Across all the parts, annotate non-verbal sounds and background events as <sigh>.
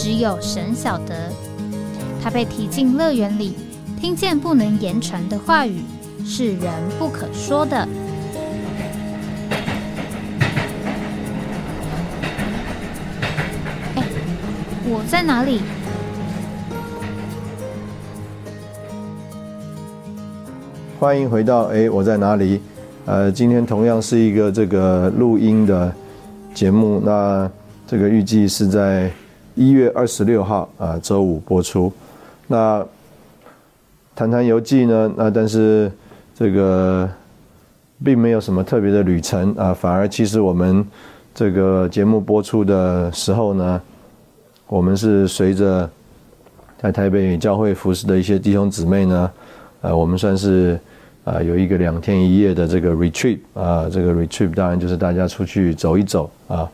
只有神晓得，他被提进乐园里，听见不能言传的话语，是人不可说的。哎，我在哪里？欢迎回到哎，我在哪里？呃，今天同样是一个这个录音的节目，那这个预计是在。一月二十六号啊，周五播出。那谈谈游记呢？那但是这个并没有什么特别的旅程啊，反而其实我们这个节目播出的时候呢，我们是随着在台北教会服侍的一些弟兄姊妹呢，呃，我们算是啊有一个两天一夜的这个 retreat 啊，这个 retreat 当然就是大家出去走一走啊。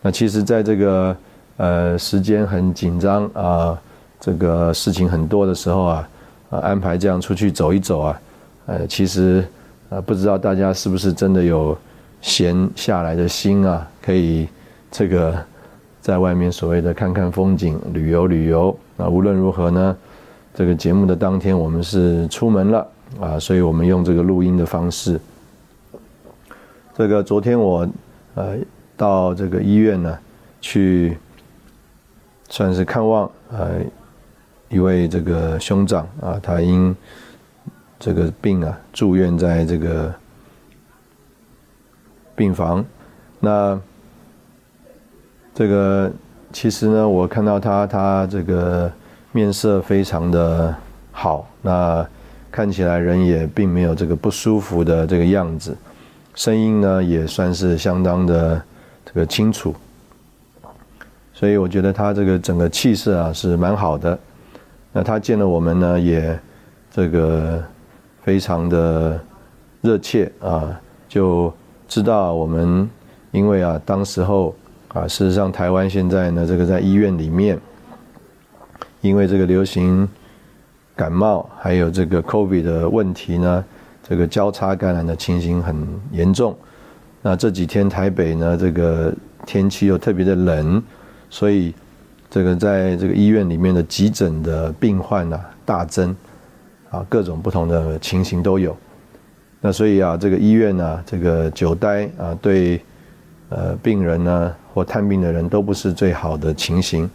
那其实，在这个呃，时间很紧张啊，这个事情很多的时候啊，啊，安排这样出去走一走啊，呃，其实呃，不知道大家是不是真的有闲下来的心啊，可以这个在外面所谓的看看风景、旅游旅游啊。无论如何呢，这个节目的当天我们是出门了啊，所以我们用这个录音的方式。这个昨天我呃到这个医院呢去。算是看望呃一位这个兄长啊，他因这个病啊住院在这个病房。那这个其实呢，我看到他，他这个面色非常的好，那看起来人也并没有这个不舒服的这个样子，声音呢也算是相当的这个清楚。所以我觉得他这个整个气势啊是蛮好的，那他见了我们呢也这个非常的热切啊，就知道我们因为啊当时候啊事实上台湾现在呢这个在医院里面，因为这个流行感冒还有这个 COVID 的问题呢，这个交叉感染的情形很严重，那这几天台北呢这个天气又特别的冷。所以，这个在这个医院里面的急诊的病患啊大增，啊各种不同的情形都有。那所以啊，这个医院呢，这个久待啊，对呃病人呢或探病的人都不是最好的情形。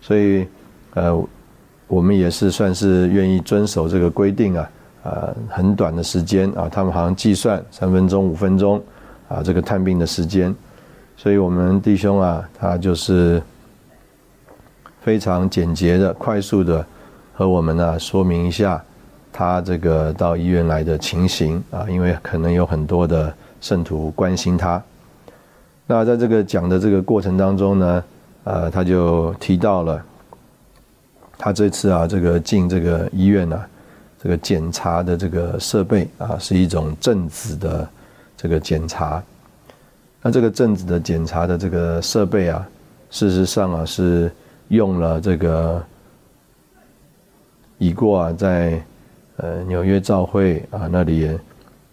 所以呃，我们也是算是愿意遵守这个规定啊，啊很短的时间啊，他们好像计算三分钟、五分钟啊这个探病的时间。所以我们弟兄啊，他就是非常简洁的、快速的和我们呢说明一下他这个到医院来的情形啊，因为可能有很多的圣徒关心他。那在这个讲的这个过程当中呢，呃，他就提到了他这次啊，这个进这个医院呢，这个检查的这个设备啊，是一种正子的这个检查。那这个正子的检查的这个设备啊，事实上啊是用了这个已过啊在呃纽约教会啊那里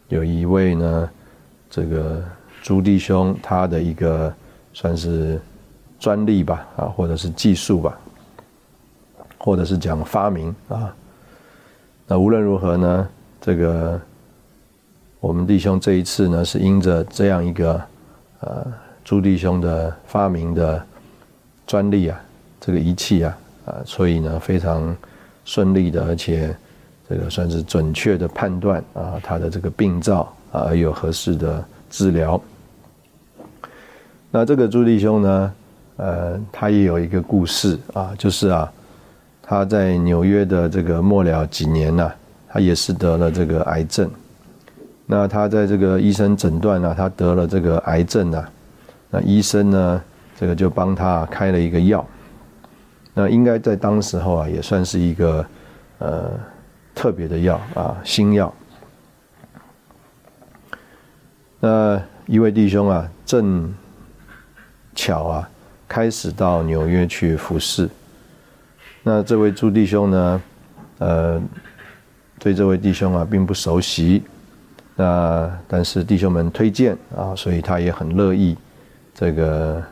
有一位呢这个朱弟兄他的一个算是专利吧啊或者是技术吧，或者是讲发明啊。那无论如何呢，这个我们弟兄这一次呢是因着这样一个。呃，朱弟兄的发明的专利啊，这个仪器啊，啊，所以呢非常顺利的，而且这个算是准确的判断啊，他的这个病灶啊，有合适的治疗。那这个朱弟兄呢，呃，他也有一个故事啊，就是啊，他在纽约的这个末了几年呢，他也是得了这个癌症。那他在这个医生诊断呢，他得了这个癌症啊，那医生呢，这个就帮他开了一个药。那应该在当时候啊，也算是一个呃特别的药啊，新药。那一位弟兄啊，正巧啊，开始到纽约去服侍。那这位朱弟兄呢，呃，对这位弟兄啊，并不熟悉。那但是弟兄们推荐啊，所以他也很乐意这个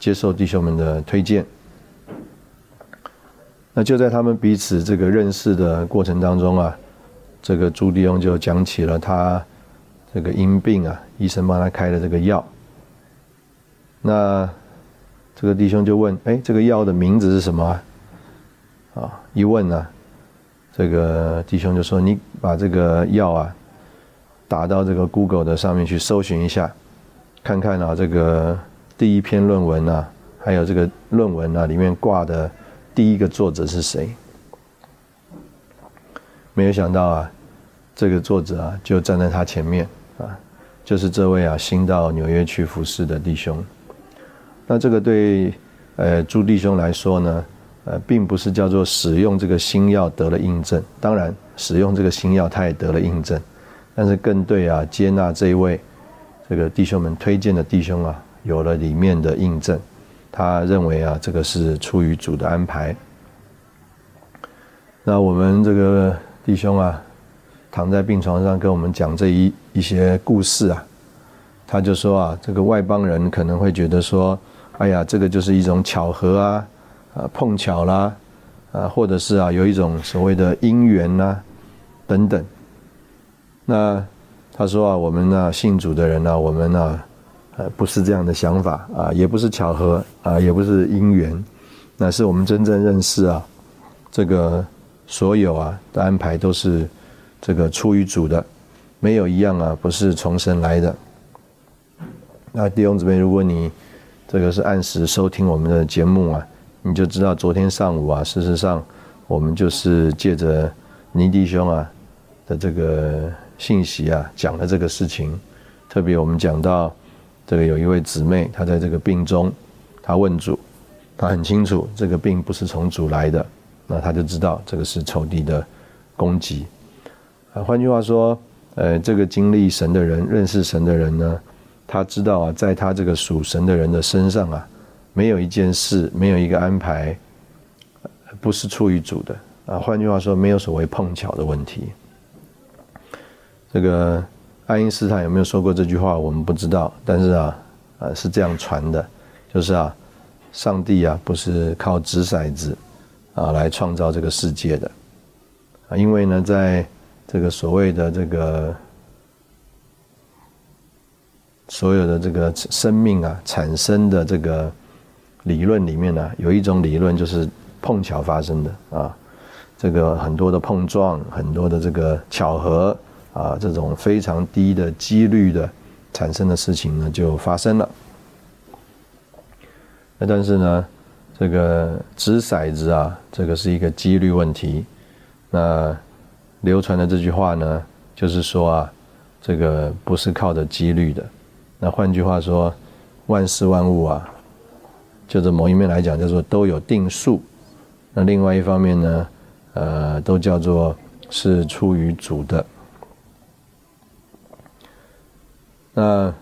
接受弟兄们的推荐。那就在他们彼此这个认识的过程当中啊，这个朱弟兄就讲起了他。这个因病啊，医生帮他开的这个药。那这个弟兄就问：“哎，这个药的名字是什么？”啊，一问呢，这个弟兄就说：“你把这个药啊，打到这个 Google 的上面去搜寻一下，看看啊，这个第一篇论文啊，还有这个论文啊里面挂的第一个作者是谁？”没有想到啊，这个作者啊，就站在他前面。啊，就是这位啊，新到纽约去服侍的弟兄。那这个对呃朱弟兄来说呢，呃，并不是叫做使用这个新药得了印证。当然，使用这个新药他也得了印证，但是更对啊，接纳这一位这个弟兄们推荐的弟兄啊，有了里面的印证。他认为啊，这个是出于主的安排。那我们这个弟兄啊。躺在病床上跟我们讲这一一些故事啊，他就说啊，这个外邦人可能会觉得说，哎呀，这个就是一种巧合啊，啊碰巧啦，啊或者是啊有一种所谓的因缘呐，等等。那他说啊，我们呢信主的人呢，我们呢，不是这样的想法啊，也不是巧合啊，也不是因缘，那是我们真正认识啊，这个所有啊的安排都是。这个出于主的，没有一样啊，不是从神来的。那弟兄姊妹，如果你这个是按时收听我们的节目啊，你就知道昨天上午啊，事实上我们就是借着尼弟兄啊的这个信息啊，讲了这个事情。特别我们讲到这个有一位姊妹，她在这个病中，她问主，她很清楚这个病不是从主来的，那她就知道这个是仇敌的攻击。啊，换句话说，呃，这个经历神的人、认识神的人呢，他知道啊，在他这个属神的人的身上啊，没有一件事、没有一个安排，不是出于主的啊。换句话说，没有所谓碰巧的问题。这个爱因斯坦有没有说过这句话，我们不知道，但是啊，啊是这样传的，就是啊，上帝啊不是靠掷骰子啊来创造这个世界的。啊，因为呢在这个所谓的这个所有的这个生命啊产生的这个理论里面呢，有一种理论就是碰巧发生的啊，这个很多的碰撞，很多的这个巧合啊，这种非常低的几率的产生的事情呢就发生了。那但是呢，这个掷骰子啊，这个是一个几率问题，那。流传的这句话呢，就是说啊，这个不是靠着几率的。那换句话说，万事万物啊，就是某一面来讲，叫做都有定数。那另外一方面呢，呃，都叫做是出于主的。那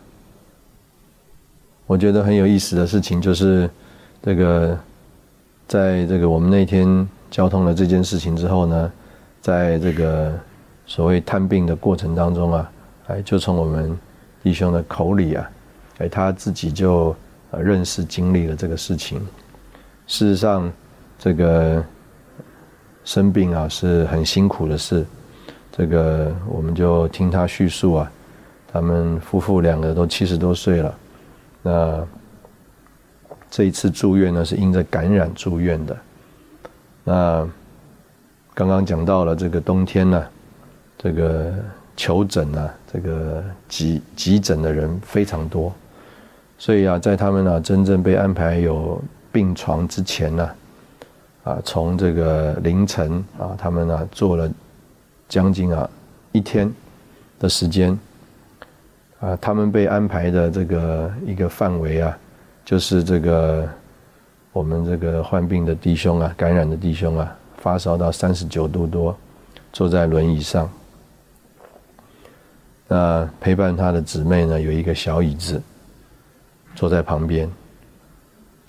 我觉得很有意思的事情就是，这个在这个我们那天交通了这件事情之后呢。在这个所谓探病的过程当中啊，哎，就从我们弟兄的口里啊，哎，他自己就认识经历了这个事情。事实上，这个生病啊是很辛苦的事。这个我们就听他叙述啊，他们夫妇两个都七十多岁了。那这一次住院呢，是因着感染住院的。那。刚刚讲到了这个冬天呢，这个求诊啊，这个急急诊的人非常多，所以啊，在他们呢真正被安排有病床之前呢，啊，从这个凌晨啊，他们呢做了将近啊一天的时间，啊，他们被安排的这个一个范围啊，就是这个我们这个患病的弟兄啊，感染的弟兄啊，发烧到三十九度多，坐在轮椅上。那陪伴他的姊妹呢，有一个小椅子，坐在旁边。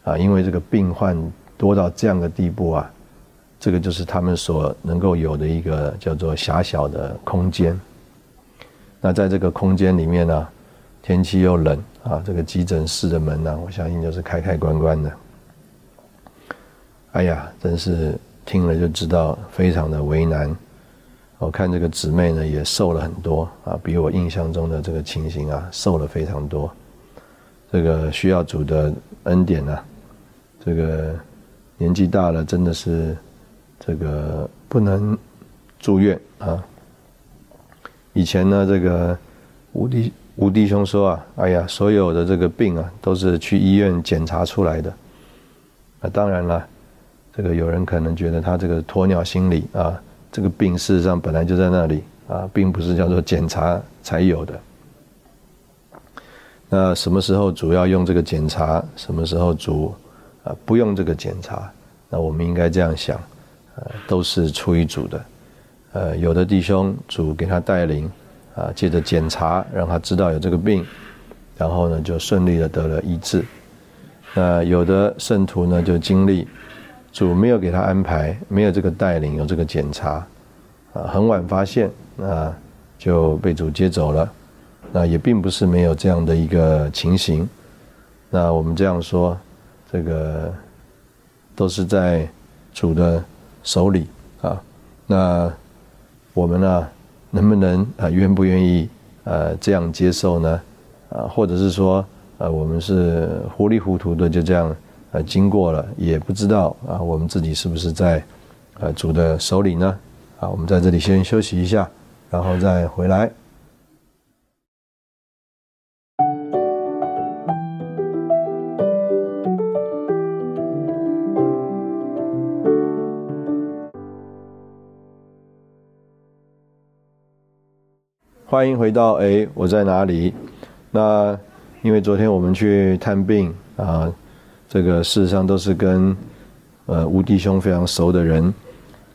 啊，因为这个病患多到这样的地步啊，这个就是他们所能够有的一个叫做狭小的空间。那在这个空间里面呢，天气又冷啊，这个急诊室的门呢，我相信就是开开关关的。哎呀，真是听了就知道非常的为难。我看这个姊妹呢也瘦了很多啊，比我印象中的这个情形啊瘦了非常多。这个需要主的恩典呢，这个年纪大了真的是这个不能住院啊。以前呢，这个吴弟吴弟兄说啊，哎呀，所有的这个病啊都是去医院检查出来的。那当然了。这个有人可能觉得他这个鸵鸟心理啊，这个病事实上本来就在那里啊，并不是叫做检查才有的。那什么时候主要用这个检查？什么时候主啊不用这个检查？那我们应该这样想，呃，都是出于主的。呃，有的弟兄主给他带领啊，借着检查让他知道有这个病，然后呢就顺利的得了医治。那有的圣徒呢就经历。主没有给他安排，没有这个带领，有这个检查，啊，很晚发现，那就被主接走了。那也并不是没有这样的一个情形。那我们这样说，这个都是在主的手里啊。那我们呢，能不能啊，愿不愿意呃这样接受呢？啊，或者是说，呃，我们是糊里糊涂的就这样。呃，经过了也不知道啊，我们自己是不是在呃主的手里呢？啊，我们在这里先休息一下，然后再回来。欢迎回到哎，我在哪里？那因为昨天我们去探病啊。这个事实上都是跟呃吴弟兄非常熟的人。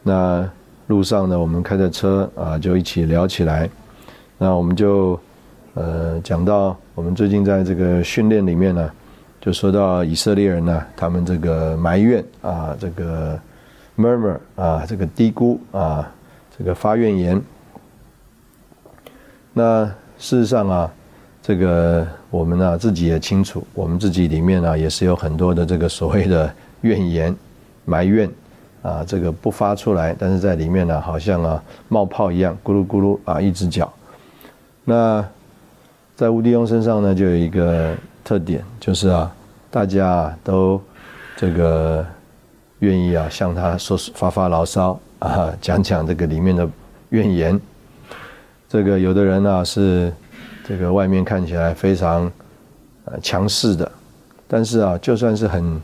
那路上呢，我们开着车啊，就一起聊起来。那我们就呃讲到我们最近在这个训练里面呢，就说到以色列人呢，他们这个埋怨啊，这个 murmur 啊，这个低估啊，这个发怨言。那事实上啊。这个我们呢自己也清楚，我们自己里面呢也是有很多的这个所谓的怨言、埋怨啊，这个不发出来，但是在里面呢好像啊冒泡一样，咕噜咕噜啊一直叫。那在吴迪翁身上呢就有一个特点，就是啊大家都这个愿意啊向他说发发牢骚啊，讲讲这个里面的怨言。这个有的人呢是。这个外面看起来非常呃强势的，但是啊，就算是很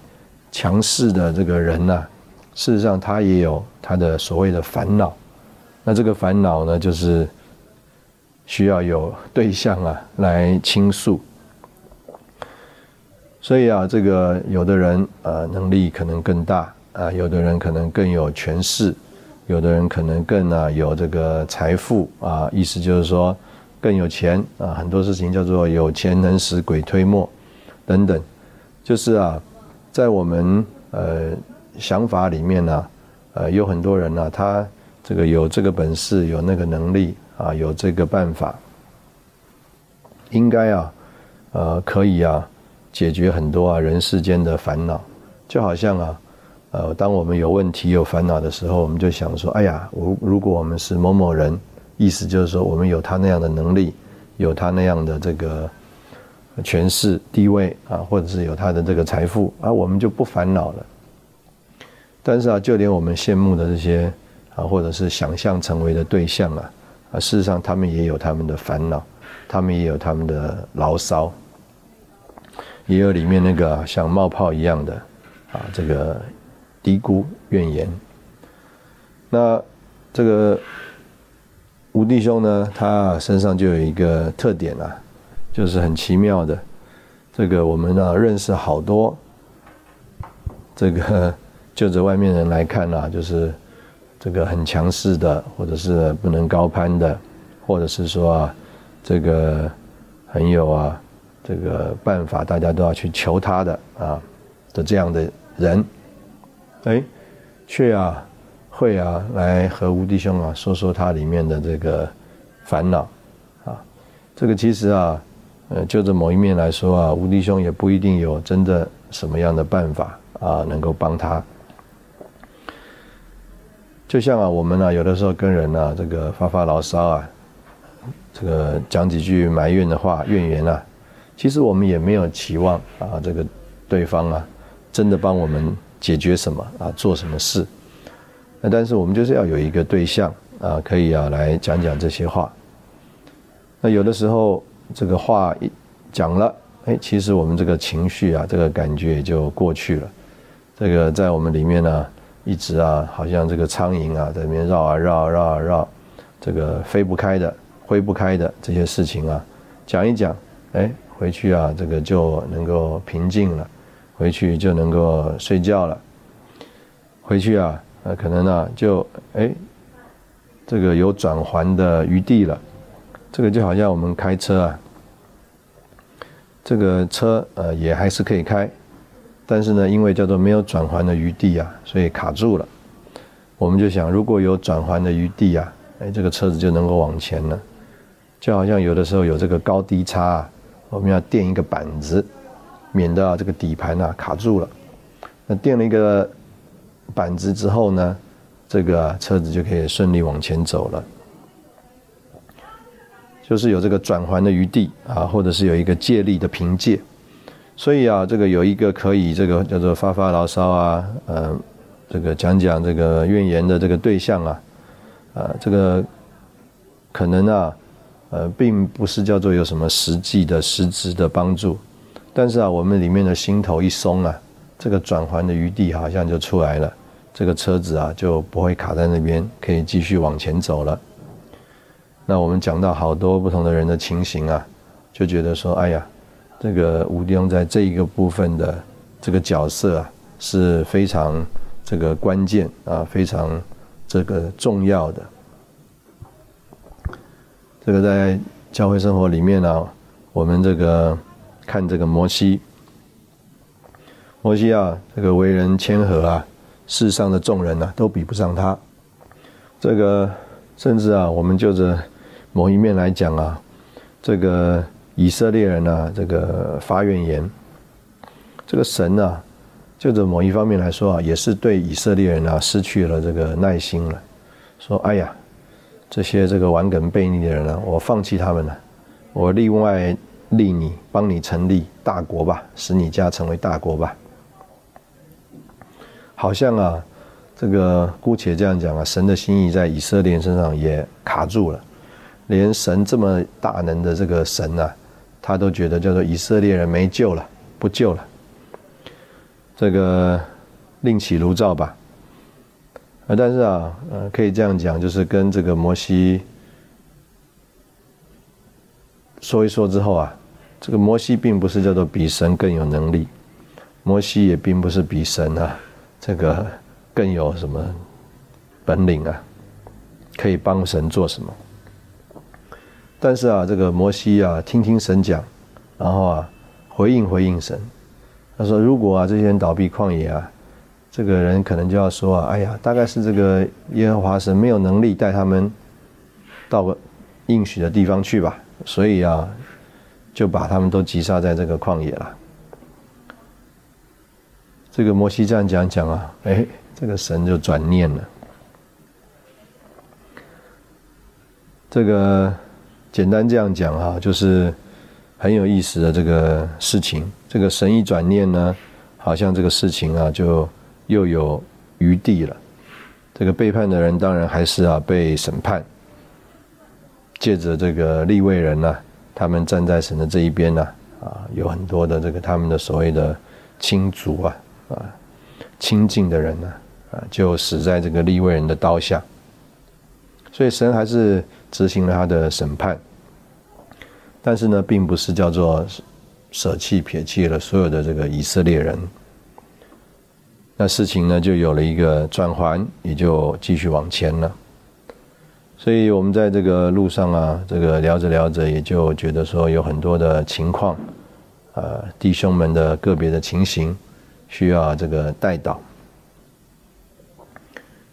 强势的这个人呢，事实上他也有他的所谓的烦恼。那这个烦恼呢，就是需要有对象啊来倾诉。所以啊，这个有的人呃能力可能更大啊，有的人可能更有权势，有的人可能更啊有这个财富啊，意思就是说。更有钱啊，很多事情叫做有钱能使鬼推磨，等等，就是啊，在我们呃想法里面呢，呃有很多人呢，他这个有这个本事，有那个能力啊，有这个办法，应该啊，呃可以啊解决很多啊人世间的烦恼，就好像啊，呃当我们有问题有烦恼的时候，我们就想说，哎呀，如如果我们是某某人。意思就是说，我们有他那样的能力，有他那样的这个权势地位啊，或者是有他的这个财富啊，我们就不烦恼了。但是啊，就连我们羡慕的这些啊，或者是想象成为的对象啊，啊，事实上他们也有他们的烦恼，他们也有他们的牢骚，也有里面那个像冒泡一样的啊，这个低估怨言。那这个。吴弟兄呢，他身上就有一个特点啊，就是很奇妙的。这个我们呢认识好多这个 <laughs> 就着外面人来看啊，就是这个很强势的，或者是不能高攀的，或者是说啊，这个很有啊这个办法，大家都要去求他的啊的这样的人，哎，却啊会啊来和吴弟兄啊说说他里面的这个烦恼啊，这个其实啊。呃，就着某一面来说啊，吴弟兄也不一定有真的什么样的办法啊，能够帮他。就像啊，我们呢，有的时候跟人呢，这个发发牢骚啊，这个讲几句埋怨的话、怨言啊，其实我们也没有期望啊，这个对方啊，真的帮我们解决什么啊，做什么事。那但是我们就是要有一个对象啊，可以啊来讲讲这些话。那有的时候。这个话一讲了，哎，其实我们这个情绪啊，这个感觉也就过去了。这个在我们里面呢，一直啊，好像这个苍蝇啊，在里面绕啊绕绕啊绕，这个飞不开的、挥不开的这些事情啊，讲一讲，哎，回去啊，这个就能够平静了，回去就能够睡觉了，回去啊，呃，可能呢，就哎，这个有转还的余地了。这个就好像我们开车啊，这个车呃也还是可以开，但是呢，因为叫做没有转环的余地啊，所以卡住了。我们就想，如果有转环的余地啊，哎，这个车子就能够往前了。就好像有的时候有这个高低差啊，我们要垫一个板子，免得啊这个底盘啊卡住了。那垫了一个板子之后呢，这个车子就可以顺利往前走了。就是有这个转环的余地啊，或者是有一个借力的凭借，所以啊，这个有一个可以这个叫做发发牢骚啊，呃，这个讲讲这个怨言的这个对象啊，啊，这个可能啊，呃，并不是叫做有什么实际的实质的帮助，但是啊，我们里面的心头一松啊，这个转环的余地好像就出来了，这个车子啊就不会卡在那边，可以继续往前走了。那我们讲到好多不同的人的情形啊，就觉得说，哎呀，这个吴弟兄在这一个部分的这个角色啊，是非常这个关键啊，非常这个重要的。这个在教会生活里面呢，我们这个看这个摩西，摩西啊，这个为人谦和啊，世上的众人呢都比不上他。这个甚至啊，我们就着。某一面来讲啊，这个以色列人呢，这个发怨言，这个神呢，就着某一方面来说啊，也是对以色列人啊失去了这个耐心了。说，哎呀，这些这个顽梗悖逆的人呢，我放弃他们了，我另外立你，帮你成立大国吧，使你家成为大国吧。好像啊，这个姑且这样讲啊，神的心意在以色列人身上也卡住了。连神这么大能的这个神啊，他都觉得叫做以色列人没救了，不救了。这个另起炉灶吧。啊，但是啊，呃，可以这样讲，就是跟这个摩西说一说之后啊，这个摩西并不是叫做比神更有能力，摩西也并不是比神啊这个更有什么本领啊，可以帮神做什么。但是啊，这个摩西啊，听听神讲，然后啊，回应回应神。他说：“如果啊，这些人倒闭旷野啊，这个人可能就要说啊，哎呀，大概是这个耶和华神没有能力带他们到应许的地方去吧，所以啊，就把他们都击杀在这个旷野了。”这个摩西这样讲讲啊，哎，这个神就转念了，这个。简单这样讲哈，就是很有意思的这个事情。这个神一转念呢，好像这个事情啊，就又有余地了。这个背叛的人当然还是啊被审判。借着这个立位人呢，他们站在神的这一边呢，啊，有很多的这个他们的所谓的亲族啊，啊，亲近的人呢，啊，就死在这个立位人的刀下。所以神还是。执行了他的审判，但是呢，并不是叫做舍弃撇弃了所有的这个以色列人。那事情呢就有了一个转环，也就继续往前了。所以我们在这个路上啊，这个聊着聊着，也就觉得说有很多的情况，呃，弟兄们的个别的情形需要这个带导。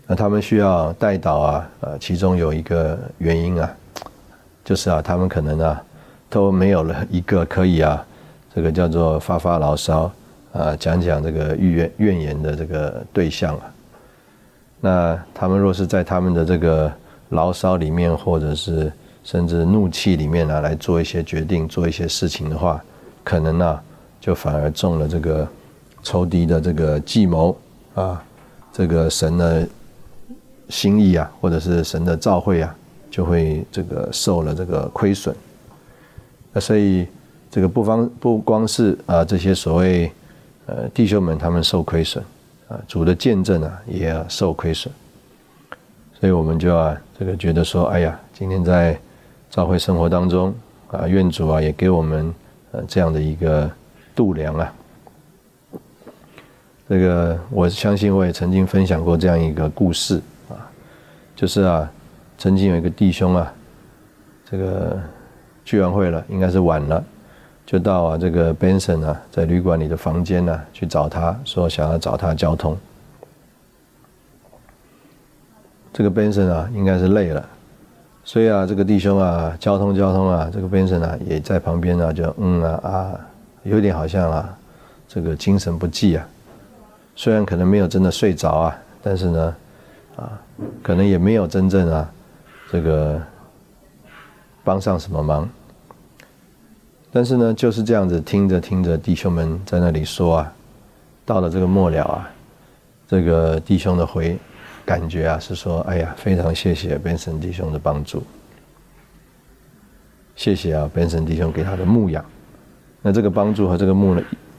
那他们需要带导啊，呃，其中有一个原因啊，就是啊，他们可能啊都没有了一个可以啊，这个叫做发发牢骚啊，讲讲这个怨怨怨言的这个对象啊。那他们若是在他们的这个牢骚里面，或者是甚至怒气里面啊，来做一些决定、做一些事情的话，可能呢，就反而中了这个仇敌的这个计谋啊，这个神的。心意啊，或者是神的召会啊，就会这个受了这个亏损。那所以这个不方不光是啊这些所谓呃弟兄们他们受亏损啊，主的见证啊也要受亏损。所以我们就啊这个觉得说，哎呀，今天在朝会生活当中啊，愿主啊也给我们呃这样的一个度量啊。这个我相信我也曾经分享过这样一个故事啊。就是啊，曾经有一个弟兄啊，这个聚完会了，应该是晚了，就到啊这个 Benson 啊在旅馆里的房间呢去找他，说想要找他交通。这个 Benson 啊应该是累了，所以啊这个弟兄啊交通交通啊，这个 Benson 啊也在旁边啊就嗯啊啊，有点好像啊这个精神不济啊，虽然可能没有真的睡着啊，但是呢。啊，可能也没有真正啊，这个帮上什么忙。但是呢，就是这样子听着听着，弟兄们在那里说啊，到了这个末了啊，这个弟兄的回感觉啊是说，哎呀，非常谢谢 Benson 弟兄的帮助，谢谢啊 Benson 弟兄给他的牧养。那这个帮助和这个牧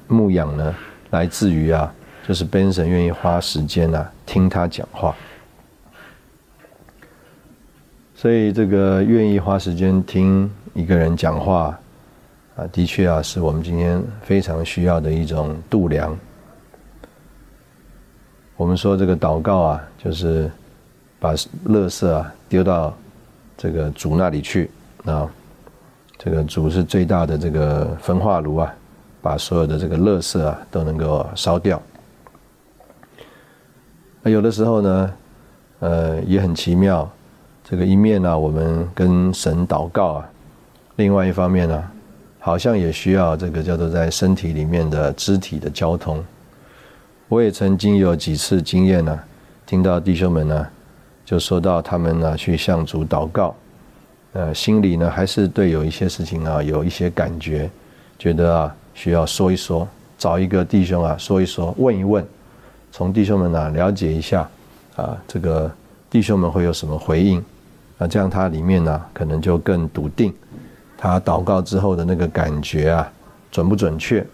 牧养呢，来自于啊，就是 Benson 愿意花时间啊听他讲话。所以，这个愿意花时间听一个人讲话，啊，的确啊，是我们今天非常需要的一种度量。我们说这个祷告啊，就是把垃圾啊丢到这个主那里去啊，这个主是最大的这个焚化炉啊，把所有的这个垃圾啊都能够烧掉。那有的时候呢，呃，也很奇妙。这个一面呢，我们跟神祷告啊；另外一方面呢，好像也需要这个叫做在身体里面的肢体的交通。我也曾经有几次经验呢，听到弟兄们呢，就说到他们呢去向主祷告，呃，心里呢还是对有一些事情啊有一些感觉，觉得啊需要说一说，找一个弟兄啊说一说，问一问，从弟兄们呢了解一下啊，这个弟兄们会有什么回应。那这样，他里面呢，可能就更笃定，他祷告之后的那个感觉啊，准不准确？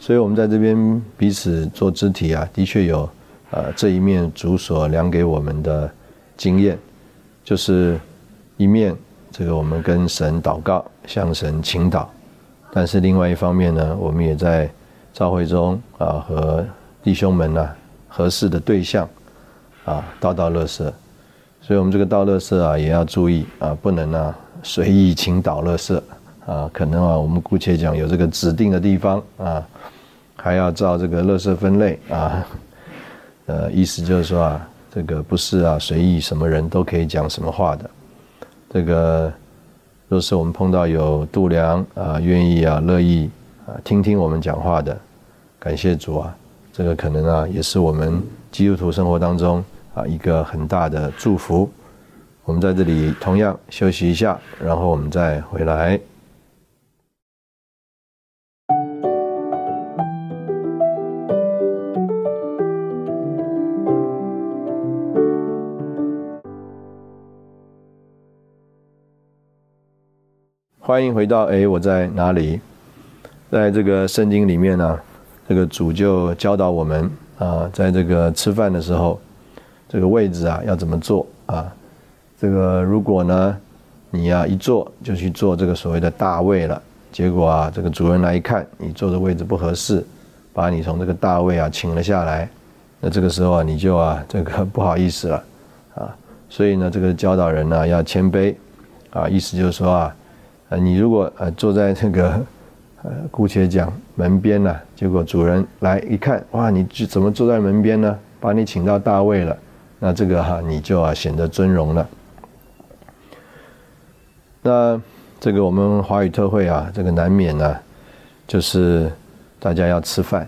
所以，我们在这边彼此做肢体啊，的确有呃这一面主所量给我们的经验，就是一面这个我们跟神祷告，向神倾祷，但是另外一方面呢，我们也在召会中啊和弟兄们呢合适的对象啊道道乐色。所以，我们这个道乐色啊，也要注意啊，不能啊随意倾倒乐色啊。可能啊，我们姑且讲有这个指定的地方啊，还要照这个垃圾分类啊。呃，意思就是说啊，这个不是啊随意什么人都可以讲什么话的。这个若是我们碰到有度量啊，愿意啊乐意啊听听我们讲话的，感谢主啊，这个可能啊也是我们基督徒生活当中。啊，一个很大的祝福。我们在这里同样休息一下，然后我们再回来。欢迎回到哎，我在哪里？在这个圣经里面呢，这个主就教导我们啊，在这个吃饭的时候。这个位置啊，要怎么坐啊？这个如果呢，你呀一坐就去坐这个所谓的大位了，结果啊，这个主人来一看，你坐的位置不合适，把你从这个大位啊请了下来，那这个时候啊，你就啊这个不好意思了啊。所以呢，这个教导人呢要谦卑啊，意思就是说啊，呃，你如果呃坐在这个 <laughs> 呃姑且讲门边呢，结果主人来一看，哇，你怎么坐在门边呢？把你请到大位了，那这个哈你就啊显得尊荣了。那这个我们华语特会啊，这个难免呢，就是大家要吃饭。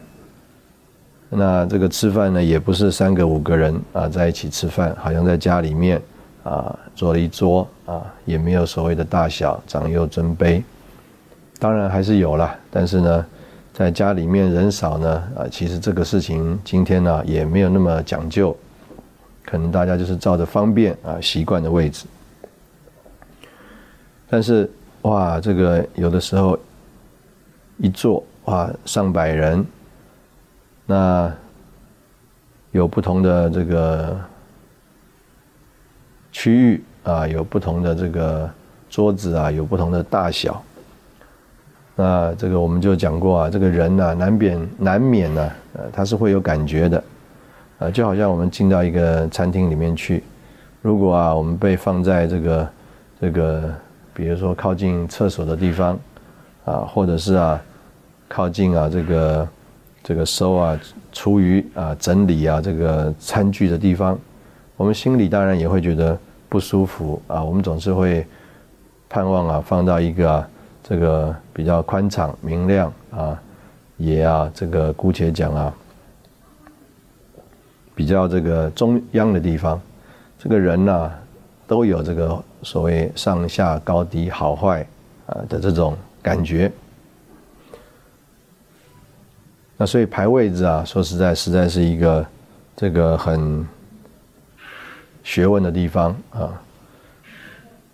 那这个吃饭呢，也不是三个五个人啊在一起吃饭，好像在家里面啊坐了一桌啊，也没有所谓的大小长幼尊卑。当然还是有了，但是呢，在家里面人少呢啊，其实这个事情今天呢也没有那么讲究，可能大家就是照着方便啊习惯的位置。但是哇，这个有的时候一坐哇上百人。那有不同的这个区域啊，有不同的这个桌子啊，有不同的大小。那这个我们就讲过啊，这个人呢，难免难免呢，呃，他是会有感觉的，呃，就好像我们进到一个餐厅里面去，如果啊，我们被放在这个这个，比如说靠近厕所的地方，啊，或者是啊，靠近啊这个。这个收啊、厨余啊、整理啊，这个餐具的地方，我们心里当然也会觉得不舒服啊。我们总是会盼望啊，放到一个这个比较宽敞、明亮啊，也啊，这个姑且讲啊，比较这个中央的地方。这个人呢，都有这个所谓上下高低、好坏啊的这种感觉。那所以排位置啊，说实在，实在是一个这个很学问的地方啊。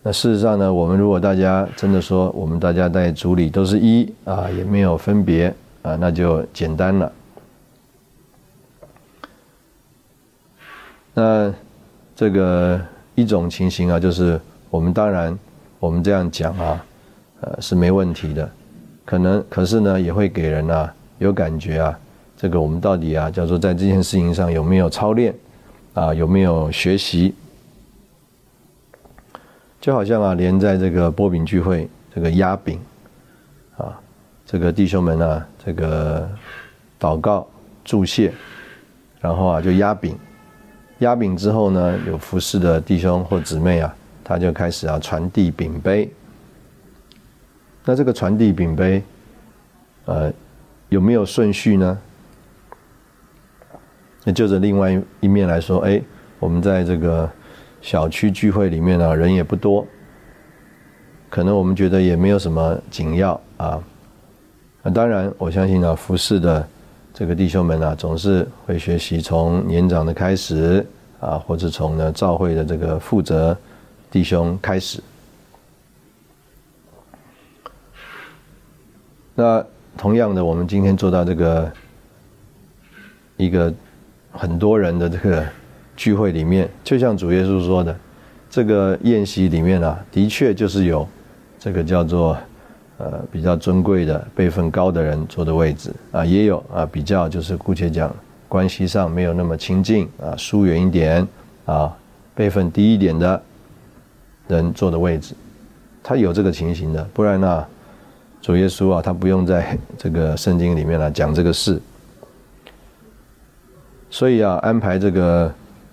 那事实上呢，我们如果大家真的说，我们大家在组里都是一啊，也没有分别啊，那就简单了。那这个一种情形啊，就是我们当然我们这样讲啊，呃是没问题的，可能可是呢，也会给人啊。有感觉啊，这个我们到底啊，叫做在这件事情上有没有操练啊，有没有学习？就好像啊，连在这个波饼聚会，这个压饼啊，这个弟兄们啊，这个祷告祝谢，然后啊就压饼，压饼之后呢，有服侍的弟兄或姊妹啊，他就开始啊传递饼杯。那这个传递饼杯，呃。有没有顺序呢？那就着另外一面来说，哎，我们在这个小区聚会里面呢，人也不多，可能我们觉得也没有什么紧要啊。那当然，我相信呢，服侍的这个弟兄们啊，总是会学习从年长的开始啊，或者从呢教会的这个负责弟兄开始。那。同样的，我们今天做到这个一个很多人的这个聚会里面，就像主耶稣说的，这个宴席里面啊，的确就是有这个叫做呃比较尊贵的辈分高的人坐的位置啊，也有啊比较就是姑且讲关系上没有那么亲近啊，疏远一点啊，辈分低一点的人坐的位置，他有这个情形的，不然呢？主耶稣啊，他不用在这个圣经里面来讲这个事，所以啊，安排这个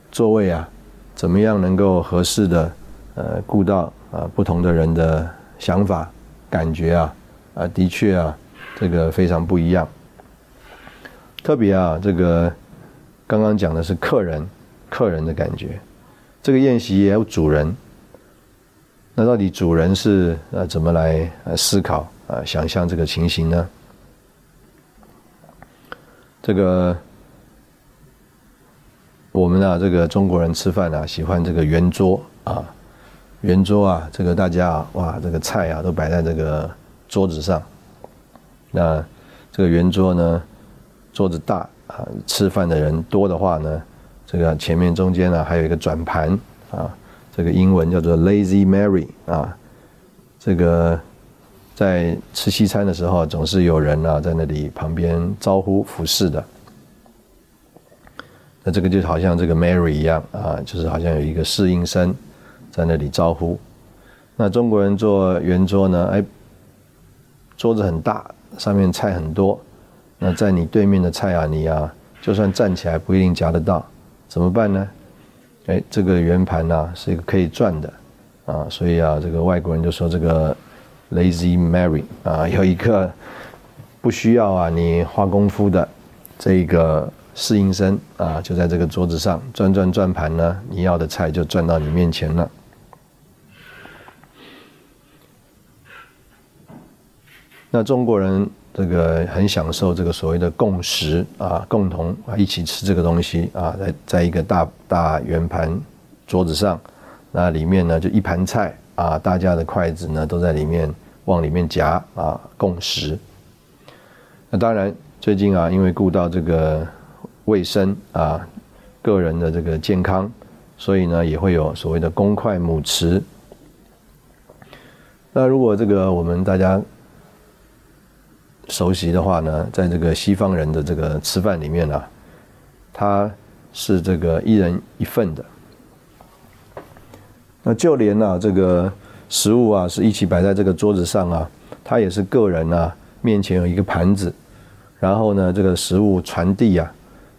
座位啊，怎么样能够合适的呃顾到啊不同的人的想法、感觉啊啊，的确啊，这个非常不一样。特别啊，这个刚刚讲的是客人，客人的感觉，这个宴席也有主人，那到底主人是呃怎么来呃思考？啊，想象这个情形呢？这个我们啊，这个中国人吃饭啊，喜欢这个圆桌啊，圆桌啊，这个大家啊，哇，这个菜啊都摆在这个桌子上。那这个圆桌呢，桌子大啊，吃饭的人多的话呢，这个前面中间呢还有一个转盘啊，这个英文叫做 Lazy Mary 啊，这个。在吃西餐的时候，总是有人啊在那里旁边招呼服侍的。那这个就好像这个 Mary 一样啊，就是好像有一个侍应生在那里招呼。那中国人做圆桌呢，哎，桌子很大，上面菜很多。那在你对面的菜啊，你啊，就算站起来不一定夹得到，怎么办呢？哎，这个圆盘呢是一个可以转的啊，所以啊，这个外国人就说这个 Lazy Mary 啊，有一个不需要啊你花功夫的这个适应生啊，就在这个桌子上转转转盘呢，你要的菜就转到你面前了。那中国人这个很享受这个所谓的共识啊，共同啊一起吃这个东西啊，在在一个大大圆盘桌子上，那里面呢就一盘菜啊，大家的筷子呢都在里面往里面夹啊，共食。那当然最近啊，因为顾到这个卫生啊，个人的这个健康，所以呢也会有所谓的公筷母匙。那如果这个我们大家。熟悉的话呢，在这个西方人的这个吃饭里面呢，它是这个一人一份的。那就连啊这个食物啊是一起摆在这个桌子上啊，它也是个人啊面前有一个盘子，然后呢这个食物传递啊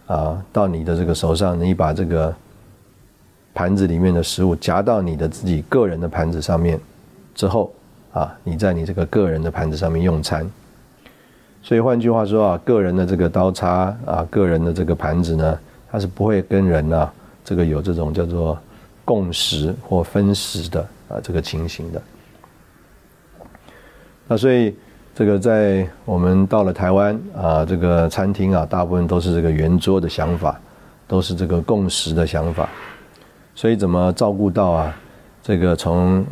啊到你的这个手上，你把这个盘子里面的食物夹到你的自己个人的盘子上面之后啊，你在你这个个人的盘子上面用餐。所以换句话说啊，个人的这个刀叉啊，个人的这个盘子呢，它是不会跟人呢这个有这种叫做共食或分食的啊这个情形的。那所以这个在我们到了台湾啊，这个餐厅啊，大部分都是这个圆桌的想法，都是这个共食的想法。所以怎么照顾到啊这个从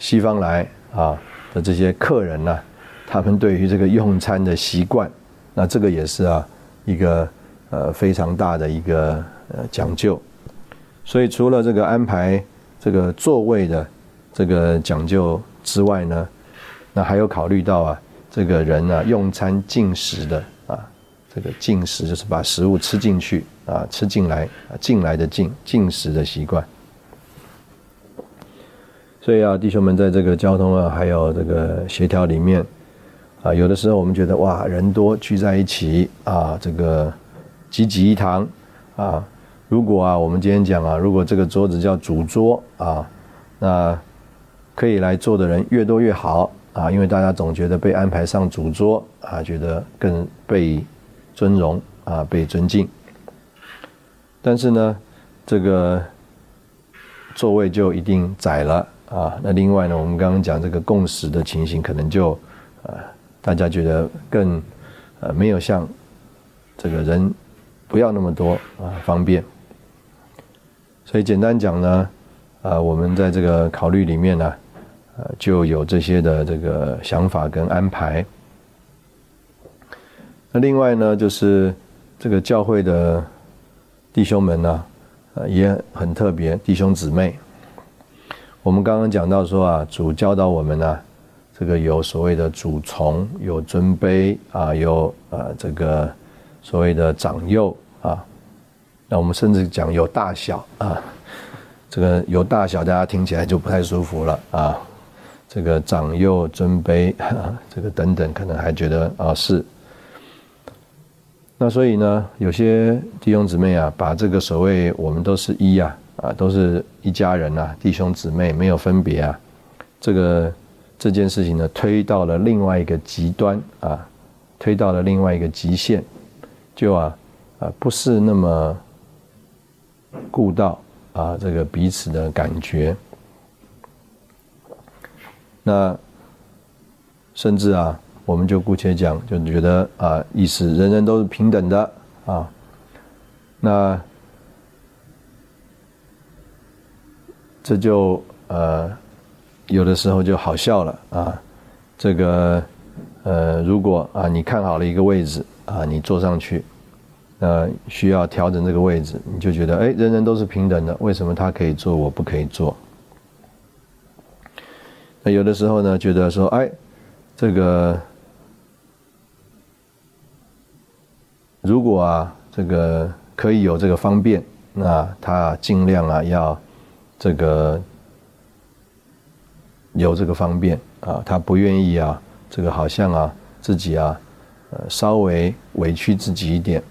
西方来啊的这些客人呢？他们对于这个用餐的习惯，那这个也是啊一个呃非常大的一个呃讲究。所以除了这个安排这个座位的这个讲究之外呢，那还有考虑到啊这个人啊用餐进食的啊这个进食就是把食物吃进去啊吃进来啊进来的进进食的习惯。所以啊弟兄们在这个交通啊还有这个协调里面。啊，有的时候我们觉得哇，人多聚在一起啊，这个济济一堂啊。如果啊，我们今天讲啊，如果这个桌子叫主桌啊，那可以来坐的人越多越好啊，因为大家总觉得被安排上主桌啊，觉得更被尊荣啊，被尊敬。但是呢，这个座位就一定窄了啊。那另外呢，我们刚刚讲这个共识的情形，可能就呃。大家觉得更呃没有像这个人不要那么多啊方便，所以简单讲呢，啊我们在这个考虑里面呢，呃就有这些的这个想法跟安排。那另外呢，就是这个教会的弟兄们呢，呃也很特别，弟兄姊妹，我们刚刚讲到说啊，主教导我们呢。这个有所谓的主从，有尊卑啊，有呃这个所谓的长幼啊，那我们甚至讲有大小啊，这个有大小，大家听起来就不太舒服了啊。这个长幼尊卑，<laughs> 这个等等，可能还觉得啊是。那所以呢，有些弟兄姊妹啊，把这个所谓我们都是一啊啊，都是一家人呐，弟兄姊妹没有分别啊，这个。这件事情呢，推到了另外一个极端啊，推到了另外一个极限，就啊啊不是那么顾到啊这个彼此的感觉，那甚至啊，我们就姑且讲，就觉得啊，意思人人都是平等的啊，那这就呃。有的时候就好笑了啊，这个呃，如果啊你看好了一个位置啊，你坐上去，呃，需要调整这个位置，你就觉得哎，人人都是平等的，为什么他可以坐，我不可以坐？那有的时候呢，觉得说哎，这个如果啊，这个可以有这个方便，那他尽量啊要这个有这个方便啊，他不愿意啊，这个好像啊自己啊，呃稍微委屈自己一点。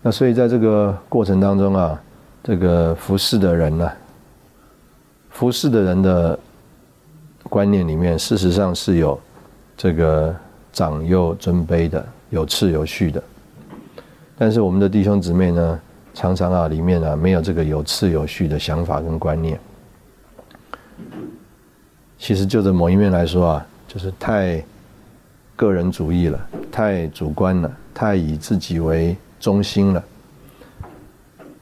那所以在这个过程当中啊，这个服侍的人呢，服侍的人的观念里面，事实上是有这个长幼尊卑的，有次有序的。但是我们的弟兄姊妹呢，常常啊里面啊没有这个有次有序的想法跟观念。其实就着某一面来说啊，就是太个人主义了，太主观了，太以自己为中心了。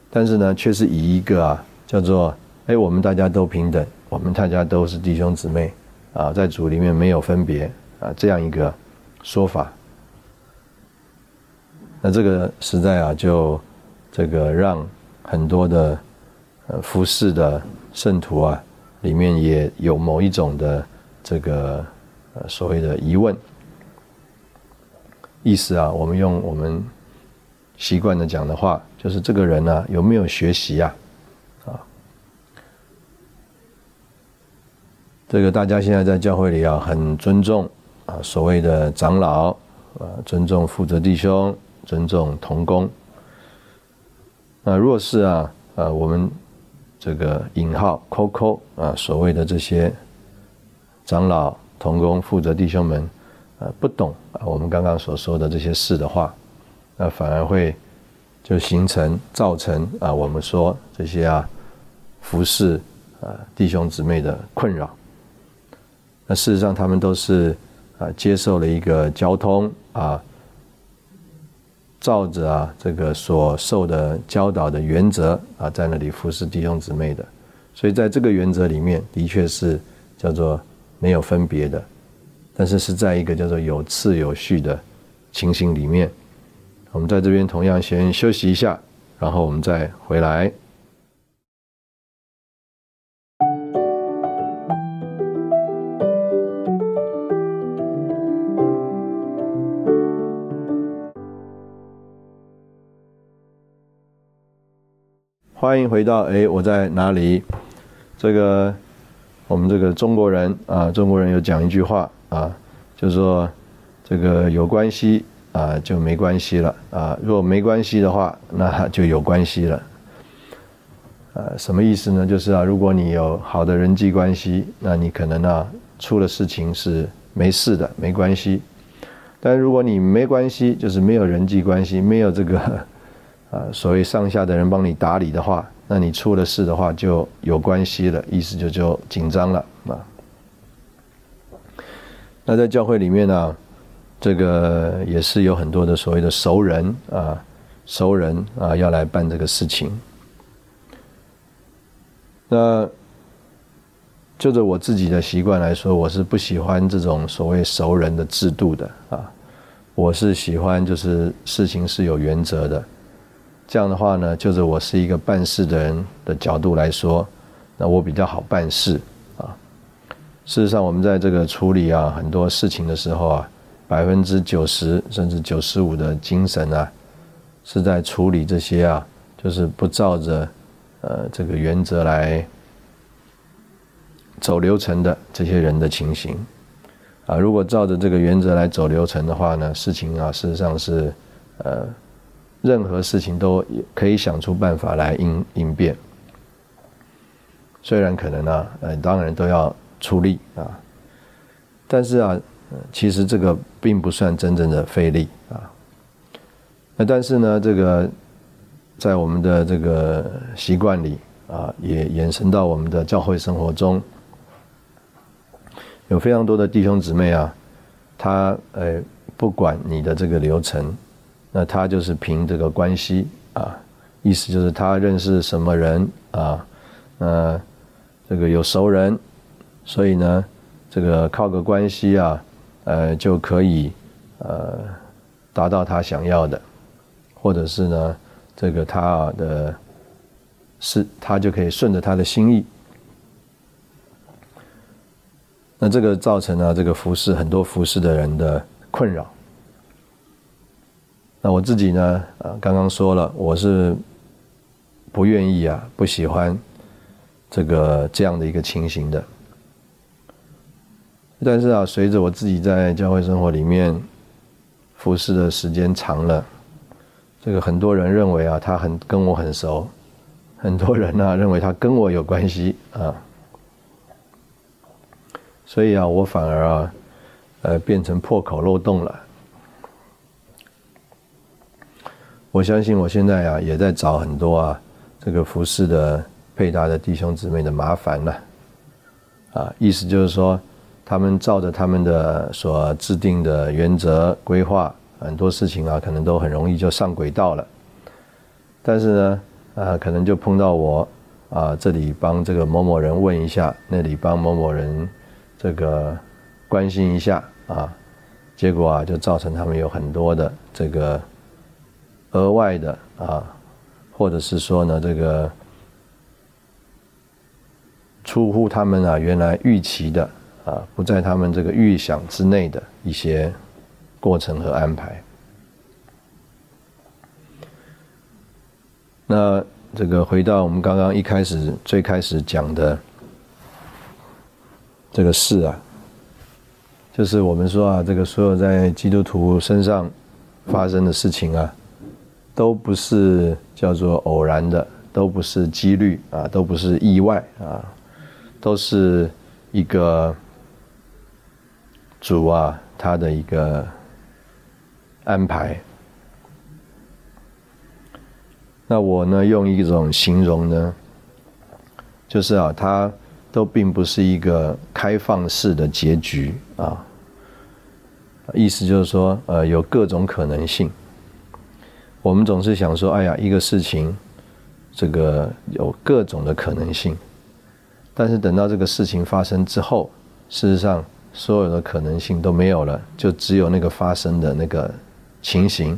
但是呢，却是以一个啊叫做哎，我们大家都平等，我们大家都是弟兄姊妹啊，在主里面没有分别啊，这样一个说法。那这个实在啊，就这个让很多的呃服侍的圣徒啊，里面也有某一种的这个呃所谓的疑问意思啊。我们用我们习惯的讲的话，就是这个人呢有没有学习呀？啊，这个大家现在在教会里啊，很尊重啊所谓的长老啊，尊重负责弟兄。尊重同工。那若是啊，呃，我们这个引号扣扣啊，所谓的这些长老、同工、负责弟兄们，呃，不懂啊，我们刚刚所说的这些事的话，那反而会就形成造成啊，我们说这些啊，服侍啊弟兄姊妹的困扰。那事实上，他们都是啊，接受了一个交通啊。照着啊，这个所受的教导的原则啊，在那里服侍弟兄姊妹的，所以在这个原则里面，的确是叫做没有分别的，但是是在一个叫做有次有序的情形里面。我们在这边同样先休息一下，然后我们再回来。欢迎回到哎，我在哪里？这个我们这个中国人啊，中国人有讲一句话啊，就是说这个有关系啊就没关系了啊，如果没关系的话，那就有关系了。呃，什么意思呢？就是啊，如果你有好的人际关系，那你可能啊出了事情是没事的，没关系。但如果你没关系，就是没有人际关系，没有这个。啊，所谓上下的人帮你打理的话，那你出了事的话就有关系了，意思就就紧张了啊。那在教会里面呢，这个也是有很多的所谓的熟人啊，熟人啊要来办这个事情。那就着我自己的习惯来说，我是不喜欢这种所谓熟人的制度的啊，我是喜欢就是事情是有原则的。这样的话呢，就是我是一个办事的人的角度来说，那我比较好办事啊。事实上，我们在这个处理啊很多事情的时候啊，百分之九十甚至九十五的精神啊，是在处理这些啊，就是不照着呃这个原则来走流程的这些人的情形啊。如果照着这个原则来走流程的话呢，事情啊事实上是呃。任何事情都可以想出办法来应应变，虽然可能呢，呃，当然都要出力啊，但是啊，其实这个并不算真正的费力啊。那但是呢，这个在我们的这个习惯里啊，也延伸到我们的教会生活中，有非常多的弟兄姊妹啊，他呃，不管你的这个流程。那他就是凭这个关系啊，意思就是他认识什么人啊，呃这个有熟人，所以呢，这个靠个关系啊，呃，就可以呃达到他想要的，或者是呢，这个他的是他就可以顺着他的心意。那这个造成了这个服侍很多服侍的人的困扰。那我自己呢？啊，刚刚说了，我是不愿意啊，不喜欢这个这样的一个情形的。但是啊，随着我自己在教会生活里面服侍的时间长了，这个很多人认为啊，他很跟我很熟，很多人呢 <laughs> 认为他跟我有关系啊。所以啊，我反而啊，呃，变成破口漏洞了。我相信我现在啊，也在找很多啊，这个服饰的配搭的弟兄姊妹的麻烦了。啊，意思就是说，他们照着他们的所制定的原则规划，很多事情啊，可能都很容易就上轨道了。但是呢，啊，可能就碰到我啊，这里帮这个某某人问一下，那里帮某某人。这个关心一下啊，结果啊就造成他们有很多的这个额外的啊，或者是说呢这个出乎他们啊原来预期的啊，不在他们这个预想之内的一些过程和安排。那这个回到我们刚刚一开始最开始讲的。这个事啊，就是我们说啊，这个所有在基督徒身上发生的事情啊，都不是叫做偶然的，都不是几率啊，都不是意外啊，都是一个主啊他的一个安排。那我呢，用一种形容呢，就是啊，他。都并不是一个开放式的结局啊，意思就是说，呃，有各种可能性。我们总是想说，哎呀，一个事情，这个有各种的可能性，但是等到这个事情发生之后，事实上所有的可能性都没有了，就只有那个发生的那个情形。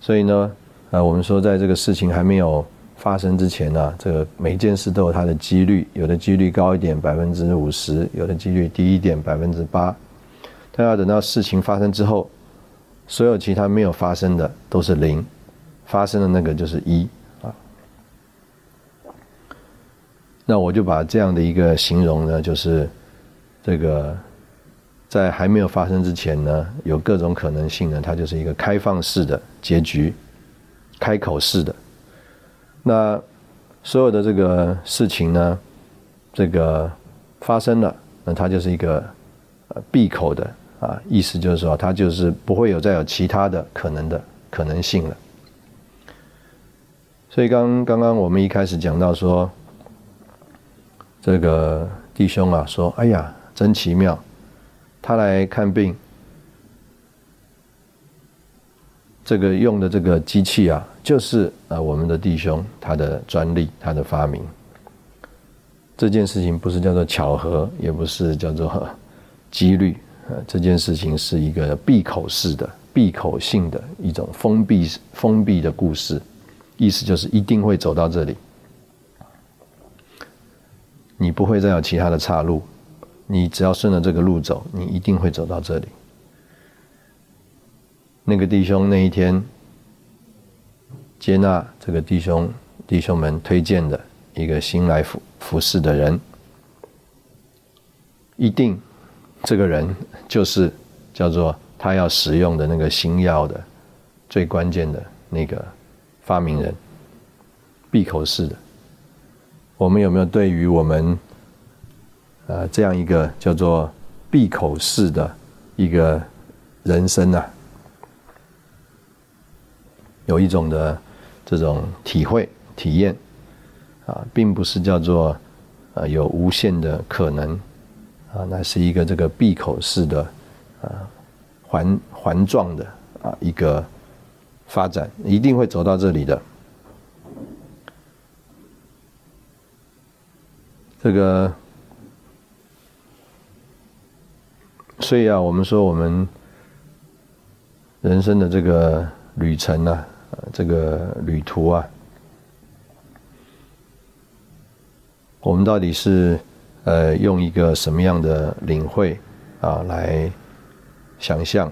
所以呢，呃，我们说，在这个事情还没有。发生之前呢，这个每件事都有它的几率，有的几率高一点，百分之五十；有的几率低一点，百分之八。但要等到事情发生之后，所有其他没有发生的都是零，发生的那个就是一啊。那我就把这样的一个形容呢，就是这个在还没有发生之前呢，有各种可能性呢，它就是一个开放式的结局，开口式的。那所有的这个事情呢，这个发生了，那它就是一个呃闭口的啊，意思就是说，它就是不会有再有其他的可能的可能性了。所以刚刚刚我们一开始讲到说，这个弟兄啊说：“哎呀，真奇妙，他来看病。”这个用的这个机器啊，就是啊我们的弟兄他的专利，他的发明。这件事情不是叫做巧合，也不是叫做 <laughs> 几率，啊，这件事情是一个闭口式的、闭口性的一种封闭、封闭的故事，意思就是一定会走到这里，你不会再有其他的岔路，你只要顺着这个路走，你一定会走到这里。那个弟兄那一天接纳这个弟兄弟兄们推荐的一个新来服服侍的人，一定这个人就是叫做他要使用的那个新药的最关键的那个发明人，闭口式的。我们有没有对于我们呃这样一个叫做闭口式的一个人生呢？有一种的这种体会体验啊，并不是叫做呃有无限的可能啊，那是一个这个闭口式的啊环环状的啊一个发展，一定会走到这里的。这个，所以啊，我们说我们人生的这个旅程呢。这个旅途啊，我们到底是呃，用一个什么样的领会啊来想象？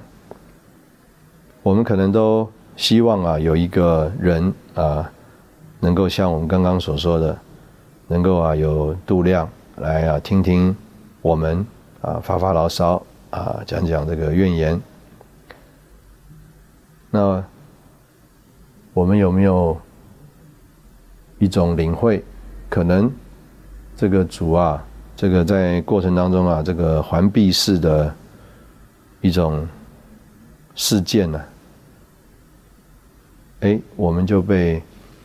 我们可能都希望啊，有一个人啊，能够像我们刚刚所说的，能够啊有度量来啊听听我们啊发发牢骚啊讲讲这个怨言。那我们有没有一种领会？可能这个主啊，这个在过程当中啊，这个环闭式的一种事件呢，哎，我们就被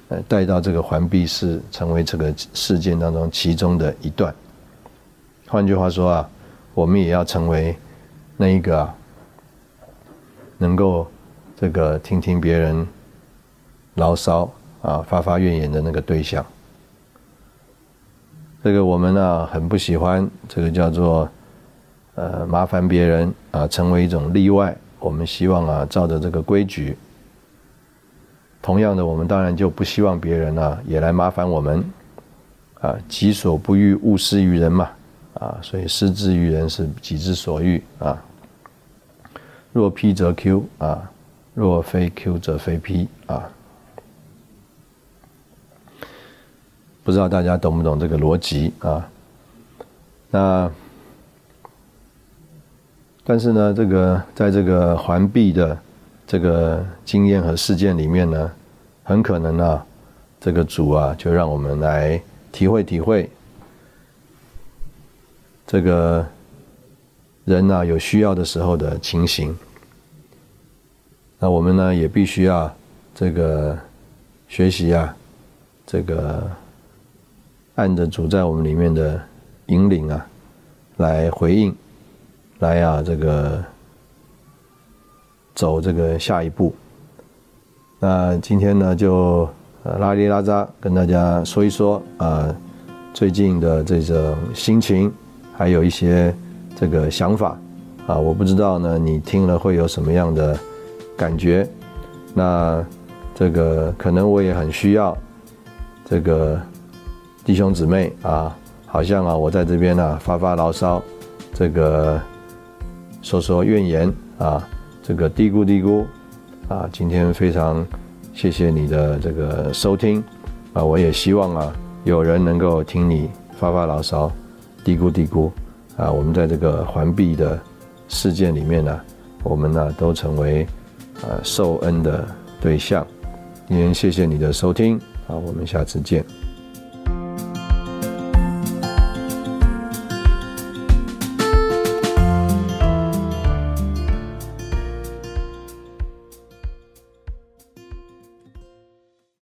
呃带到这个环闭式，成为这个事件当中其中的一段。换句话说啊，我们也要成为那一个能够这个听听别人牢骚啊，发发怨言的那个对象。这个我们呢很不喜欢，这个叫做呃麻烦别人啊，成为一种例外。我们希望啊照着这个规矩。同样的，我们当然就不希望别人啊也来麻烦我们啊。己所不欲，勿施于人嘛啊。所以施之于人是己之所欲啊。若 P 则 Q 啊，若非 Q 则非 P 啊。不知道大家懂不懂这个逻辑啊？那但是呢，这个在这个环闭的这个经验和事件里面呢，很可能啊，这个主啊，就让我们来体会体会这个人呐有需要的时候的情形。那我们呢也必须要这个学习啊，这个。按着主在我们里面的引领啊，来回应，来啊，这个走这个下一步。那今天呢，就拉里拉扎跟大家说一说啊，最近的这种心情，还有一些这个想法啊，我不知道呢，你听了会有什么样的感觉？那这个可能我也很需要这个。弟兄姊妹啊，好像啊，我在这边呢发发牢骚，这个说说怨言啊，这个嘀咕嘀咕啊。今天非常谢谢你的这个收听啊，我也希望啊，有人能够听你发发牢骚，嘀咕嘀咕啊。我们在这个环闭的事件里面呢，我们呢都成为啊受恩的对象。今天谢谢你的收听啊，我们下次见。